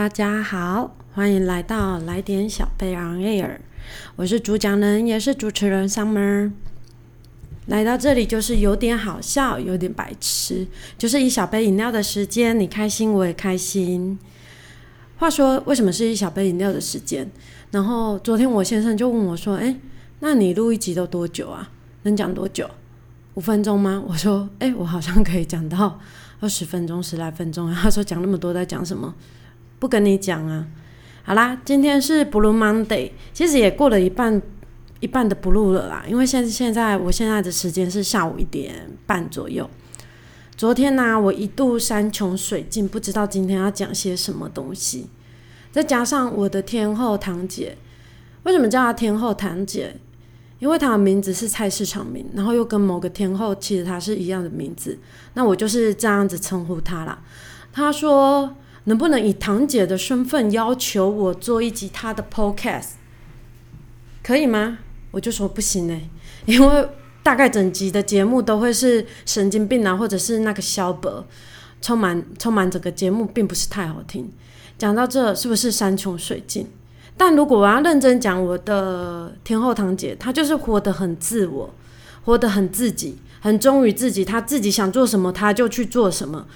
大家好，欢迎来到来点小贝 on air，我是主讲人，也是主持人 Summer。来到这里就是有点好笑，有点白痴，就是一小杯饮料的时间，你开心我也开心。话说，为什么是一小杯饮料的时间？然后昨天我先生就问我说：“哎，那你录一集都多久啊？能讲多久？五分钟吗？”我说：“哎，我好像可以讲到二十分钟、十来分钟。”他说：“讲那么多在讲什么？”不跟你讲啊，好啦，今天是 Blue Monday，其实也过了一半一半的 Blue 了啦，因为现现在我现在的时间是下午一点半左右。昨天呢，我一度山穷水尽，不知道今天要讲些什么东西。再加上我的天后堂姐，为什么叫她天后堂姐？因为她的名字是菜市场名，然后又跟某个天后其实她是一样的名字，那我就是这样子称呼她啦。她说。能不能以堂姐的身份要求我做一集她的 podcast，可以吗？我就说不行呢，因为大概整集的节目都会是神经病啊，或者是那个萧伯，充满充满整个节目并不是太好听。讲到这是不是山穷水尽？但如果我要认真讲我的天后堂姐，她就是活得很自我，活得很自己，很忠于自己，他自己想做什么，他就去做什么。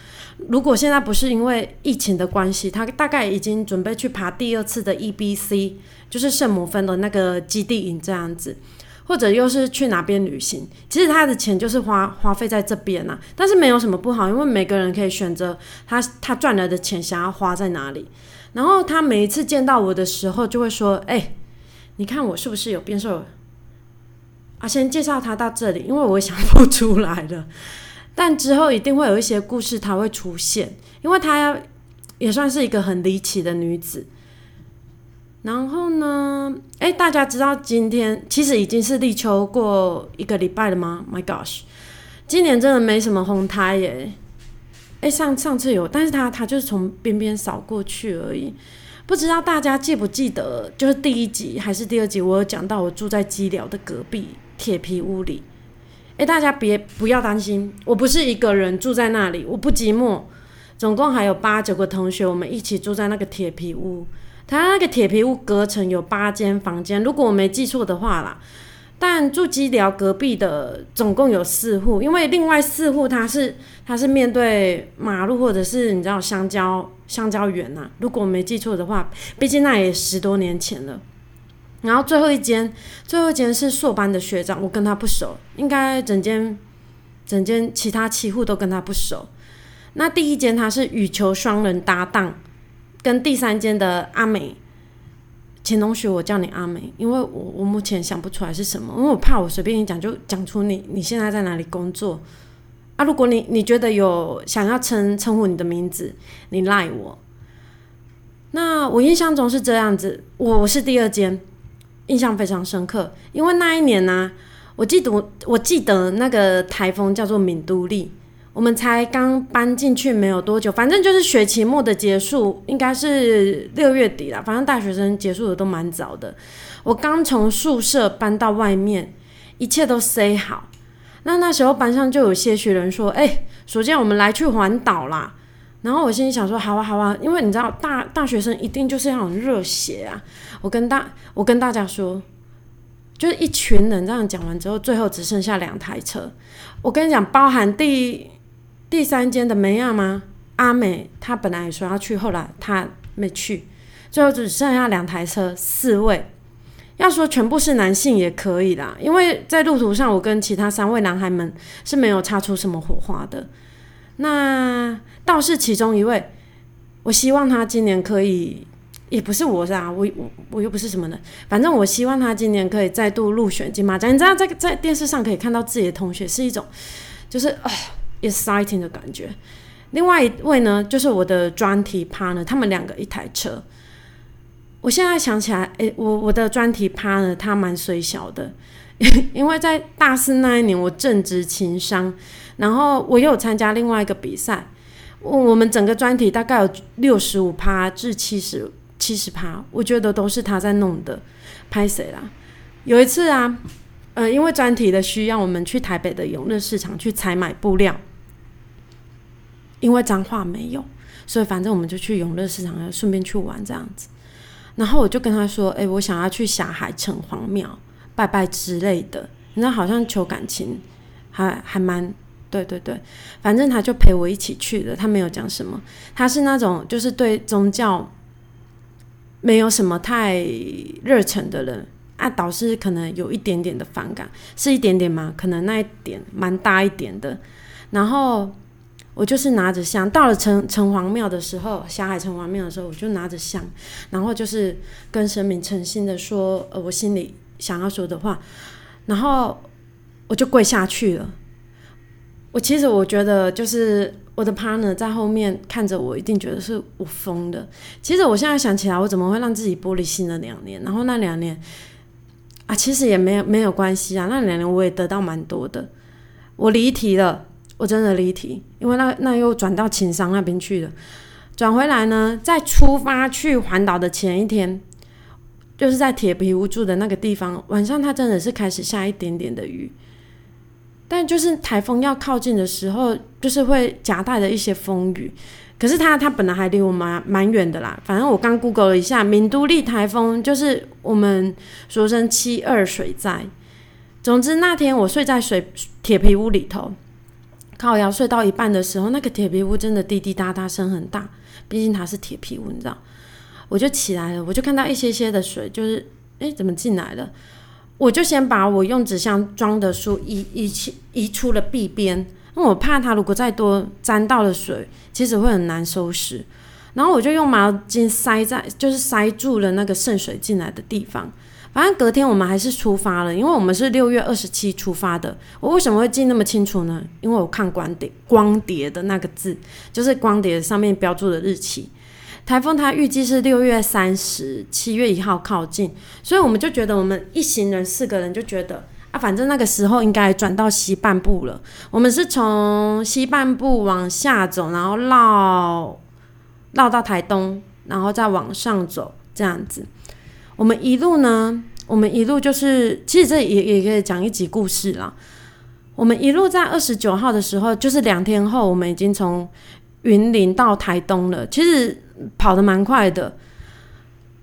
如果现在不是因为疫情的关系，他大概已经准备去爬第二次的 E B C，就是圣母峰的那个基地营这样子，或者又是去哪边旅行。其实他的钱就是花花费在这边呐，但是没有什么不好，因为每个人可以选择他他赚来的钱想要花在哪里。然后他每一次见到我的时候，就会说：“哎，你看我是不是有变瘦？”啊，先介绍他到这里，因为我想不出来了。但之后一定会有一些故事，她会出现，因为她也算是一个很离奇的女子。然后呢，哎，大家知道今天其实已经是立秋过一个礼拜了吗？My gosh，今年真的没什么红胎耶。哎，上上次有，但是他他就是从边边扫过去而已。不知道大家记不记得，就是第一集还是第二集，我有讲到我住在基寮的隔壁铁皮屋里。哎，大家别不要担心，我不是一个人住在那里，我不寂寞。总共还有八九个同学，我们一起住在那个铁皮屋。他那个铁皮屋隔成有八间房间，如果我没记错的话啦。但住基寮隔壁的总共有四户，因为另外四户它是它是面对马路或者是你知道香蕉香蕉园呐。如果我没记错的话，毕竟那也十多年前了。然后最后一间，最后一间是硕班的学长，我跟他不熟，应该整间整间其他七户都跟他不熟。那第一间他是羽球双人搭档，跟第三间的阿美，前同学我叫你阿美，因为我我目前想不出来是什么，因为我怕我随便一讲就讲出你你现在在哪里工作啊？如果你你觉得有想要称称呼你的名字，你赖我。那我印象中是这样子，我是第二间。印象非常深刻，因为那一年呢，我记得我记得那个台风叫做敏都利，我们才刚搬进去没有多久，反正就是学期末的结束，应该是六月底了。反正大学生结束的都蛮早的。我刚从宿舍搬到外面，一切都塞好。那那时候班上就有些许人说：“哎，暑假我们来去环岛啦。”然后我心里想说：“好啊，好啊，因为你知道大大学生一定就是要很热血啊。”我跟大我跟大家说，就是一群人这样讲完之后，最后只剩下两台车。我跟你讲，包含第第三间的梅亚吗？阿美她本来也说要去，后来她没去，最后只剩下两台车，四位。要说全部是男性也可以啦，因为在路途上，我跟其他三位男孩们是没有擦出什么火花的。那倒是其中一位，我希望他今年可以，也不是我是啊，我我我又不是什么的，反正我希望他今年可以再度入选金马奖。你知道，在在电视上可以看到自己的同学是一种，就是啊，exciting 的感觉。另外一位呢，就是我的专题 partner，他们两个一台车。我现在想起来，诶，我我的专题 partner 他蛮虽小的，因为在大四那一年，我正值情商。然后我又有参加另外一个比赛，我们整个专题大概有六十五趴至七十七十趴，我觉得都是他在弄的，拍谁啦？有一次啊，呃，因为专题的需要，我们去台北的永乐市场去采买布料，因为脏话没有，所以反正我们就去永乐市场，顺便去玩这样子。然后我就跟他说：“哎，我想要去霞海城隍庙拜拜之类的。”那好像求感情，还还蛮对对对，反正他就陪我一起去的。他没有讲什么，他是那种就是对宗教没有什么太热忱的人啊。导师可能有一点点的反感，是一点点吗？可能那一点蛮大一点的。然后。我就是拿着香，到了城城隍庙的时候，霞海城隍庙的时候，我就拿着香，然后就是跟神明诚心的说，呃，我心里想要说的话，然后我就跪下去了。我其实我觉得，就是我的 partner 在后面看着我，一定觉得是我疯的。其实我现在想起来，我怎么会让自己玻璃心了两年？然后那两年啊，其实也没有没有关系啊，那两年我也得到蛮多的。我离题了。我真的离题，因为那那又转到情商那边去了。转回来呢，在出发去环岛的前一天，就是在铁皮屋住的那个地方，晚上它真的是开始下一点点的雨，但就是台风要靠近的时候，就是会夹带着一些风雨。可是它它本来还离我蛮蛮远的啦，反正我刚 Google 了一下，闽都丽台风就是我们俗称七二水灾。总之那天我睡在水铁皮屋里头。靠腰睡到一半的时候，那个铁皮屋真的滴滴答答声很大，毕竟它是铁皮屋，你知道。我就起来了，我就看到一些些的水，就是哎，怎么进来了？我就先把我用纸箱装的书移移去移出了壁边，因为我怕它如果再多沾到了水，其实会很难收拾。然后我就用毛巾塞在，就是塞住了那个渗水进来的地方。反正隔天我们还是出发了，因为我们是六月二十七出发的。我为什么会记那么清楚呢？因为我看光碟光碟的那个字，就是光碟上面标注的日期。台风它预计是六月三十，七月一号靠近，所以我们就觉得我们一行人四个人就觉得啊，反正那个时候应该转到西半部了。我们是从西半部往下走，然后绕绕到台东，然后再往上走，这样子。我们一路呢，我们一路就是，其实这也也可以讲一集故事啦。我们一路在二十九号的时候，就是两天后，我们已经从云林到台东了。其实跑得蛮快的，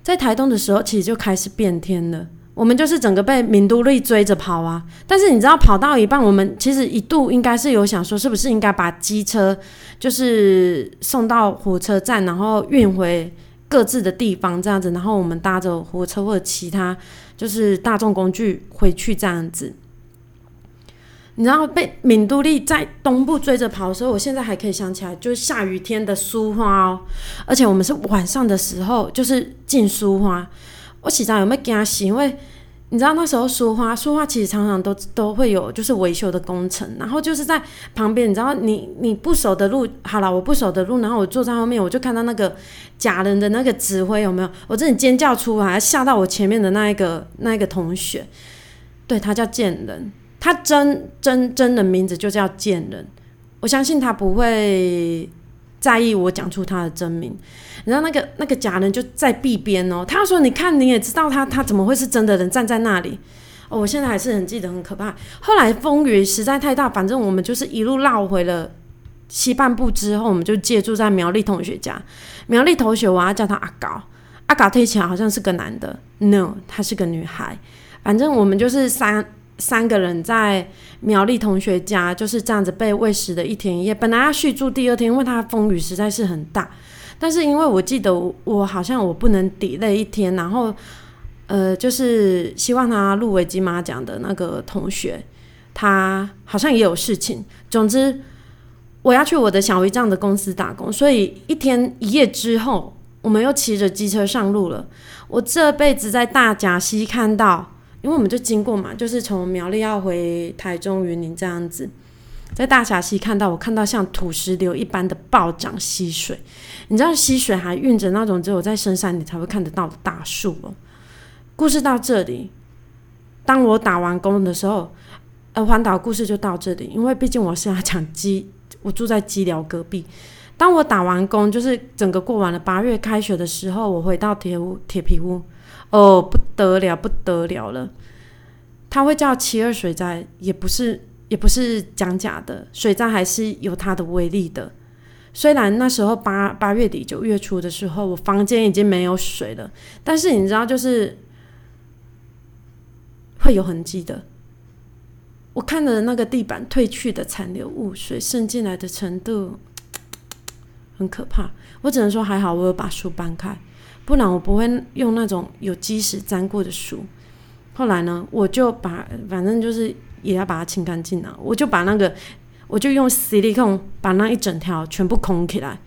在台东的时候，其实就开始变天了。我们就是整个被闽都力追着跑啊。但是你知道，跑到一半，我们其实一度应该是有想说，是不是应该把机车就是送到火车站，然后运回。各自的地方这样子，然后我们搭着火车或者其他就是大众工具回去这样子。你知道被敏都丽在东部追着跑的时候，我现在还可以想起来，就是下雨天的苏花哦，而且我们是晚上的时候，就是进苏花。我洗澡有没有惊喜？因为你知道那时候书花，书花其实常常都都会有就是维修的工程，然后就是在旁边，你知道你你不守的路，好了，我不守的路，然后我坐在后面，我就看到那个假人的那个指挥有没有？我真的尖叫出来，吓到我前面的那一个那一个同学，对他叫贱人，他真真真的名字就叫贱人，我相信他不会在意我讲出他的真名。然后那个那个假人就在壁边哦，他说：“你看你也知道他他怎么会是真的人站在那里？”哦，我现在还是很记得，很可怕。后来风雨实在太大，反正我们就是一路绕回了西半部之后，我们就借住在苗栗同学家。苗栗同学，我要叫他阿高，阿高听起来好像是个男的，no，她是个女孩。反正我们就是三三个人在苗栗同学家，就是这样子被喂食的一天一夜。本来要续住第二天，因为他风雨实在是很大。但是因为我记得我好像我不能抵那一天，然后呃，就是希望他入围金马奖的那个同学，他好像也有事情。总之，我要去我的小姨丈的公司打工，所以一天一夜之后，我们又骑着机车上路了。我这辈子在大甲溪看到，因为我们就经过嘛，就是从苗栗要回台中云林这样子。在大峡溪看到，我看到像土石流一般的暴涨溪水，你知道溪水还运着那种只有在深山里才会看得到的大树哦。故事到这里，当我打完工的时候，呃，环岛故事就到这里，因为毕竟我是要讲基，我住在基寮隔壁。当我打完工，就是整个过完了八月开学的时候，我回到铁屋铁皮屋，哦，不得了，不得了了！他会叫七二水灾，也不是。也不是讲假的，水灾还是有它的威力的。虽然那时候八八月底九月初的时候，我房间已经没有水了，但是你知道，就是会有痕迹的。我看着那个地板褪去的残留物，水渗进来的程度很可怕。我只能说还好，我有把书搬开，不然我不会用那种有积石粘过的书。后来呢，我就把反正就是也要把它清干净了，我就把那个我就用吸力控把那一整条全部空起来。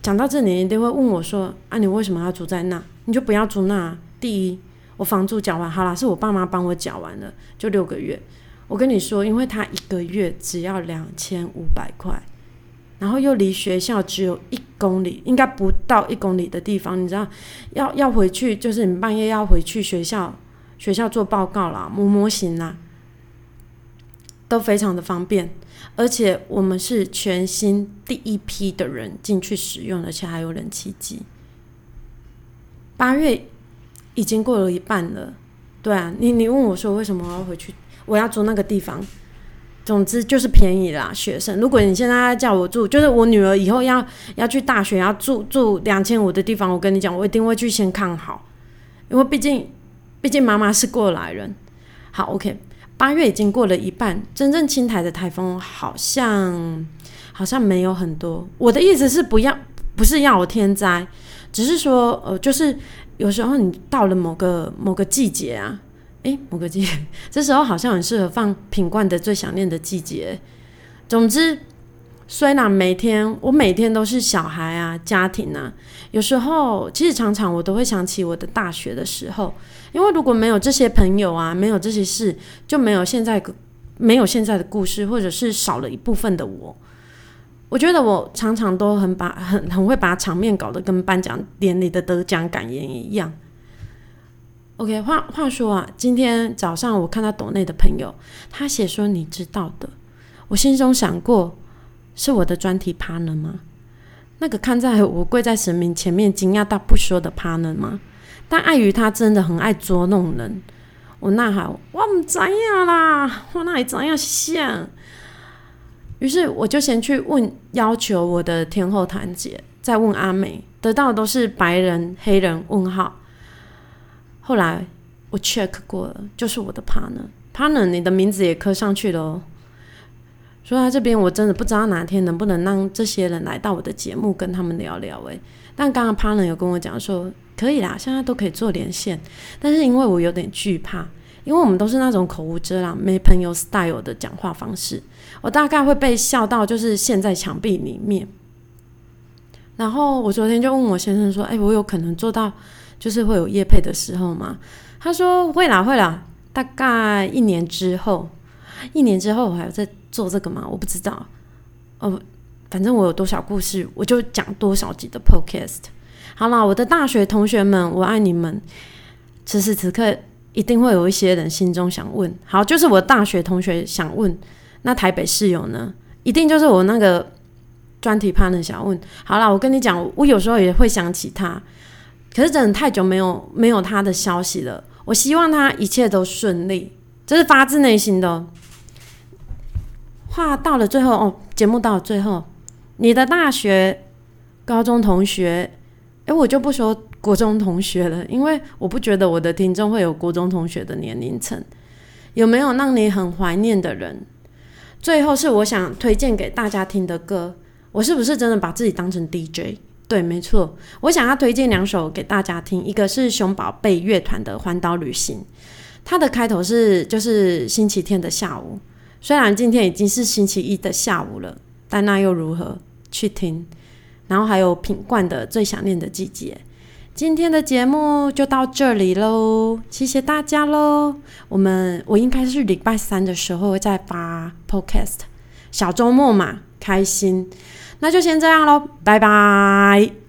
讲到这里，一定会问我说：“啊，你为什么要住在那？你就不要住那。”第一。我房租缴完好了，是我爸妈帮我缴完了，就六个月。我跟你说，因为他一个月只要两千五百块，然后又离学校只有一公里，应该不到一公里的地方，你知道，要要回去就是你半夜要回去学校，学校做报告啦、模模型啦，都非常的方便。而且我们是全新第一批的人进去使用，而且还有冷气机。八月。已经过了一半了，对啊，你你问我说为什么我要回去？我要住那个地方，总之就是便宜啦。学生，如果你现在叫我住，就是我女儿以后要要去大学要住住两千五的地方，我跟你讲，我一定会去先看好，因为毕竟毕竟妈妈是过来人。好，OK，八月已经过了一半，真正青台的台风好像好像没有很多。我的意思是不要不是要我天灾，只是说呃就是。有时候你到了某个某个季节啊，诶，某个季，这时候好像很适合放品冠的《最想念的季节》。总之，虽然每天我每天都是小孩啊、家庭啊，有时候其实常常我都会想起我的大学的时候，因为如果没有这些朋友啊，没有这些事，就没有现在没有现在的故事，或者是少了一部分的我。我觉得我常常都很把很很会把场面搞得跟颁奖典礼的得奖感言一样。OK，话话说啊，今天早上我看到岛内的朋友，他写说你知道的，我心中想过，是我的专题 partner 吗？那个看在我跪在神明前面惊讶到不说的 partner 吗？但碍于他真的很爱捉弄人，我呐喊我唔知呀啦，我哪里怎样想？于是我就先去问要求我的天后团姐，再问阿美，得到的都是白人、黑人问号。后来我 check 过了，就是我的 partner，partner，你的名字也刻上去了哦。说到这边，我真的不知道哪天能不能让这些人来到我的节目，跟他们聊聊。诶，但刚刚 partner 有跟我讲说，可以啦，现在都可以做连线，但是因为我有点惧怕。因为我们都是那种口无遮拦、没朋友 style 的讲话方式，我大概会被笑到就是陷在墙壁里面。然后我昨天就问我先生说：“哎，我有可能做到就是会有夜配的时候嘛？”他说：“会啦，会啦，大概一年之后，一年之后我还要再做这个吗？我不知道。哦，反正我有多少故事，我就讲多少集的 podcast。好了，我的大学同学们，我爱你们。此时此刻。”一定会有一些人心中想问，好，就是我大学同学想问，那台北室友呢？一定就是我那个专题 partner 想问。好了，我跟你讲，我有时候也会想起他，可是真的太久没有没有他的消息了。我希望他一切都顺利，这是发自内心的。话到了最后哦，节目到了最后，你的大学、高中同学，诶，我就不说。国中同学了，因为我不觉得我的听众会有国中同学的年龄层。有没有让你很怀念的人？最后是我想推荐给大家听的歌。我是不是真的把自己当成 DJ？对，没错。我想要推荐两首给大家听，一个是熊宝贝乐团的《环岛旅行》，它的开头是就是星期天的下午。虽然今天已经是星期一的下午了，但那又如何？去听。然后还有品冠的《最想念的季节》。今天的节目就到这里喽，谢谢大家喽。我们我应该是礼拜三的时候再发 podcast，小周末嘛，开心。那就先这样喽，拜拜。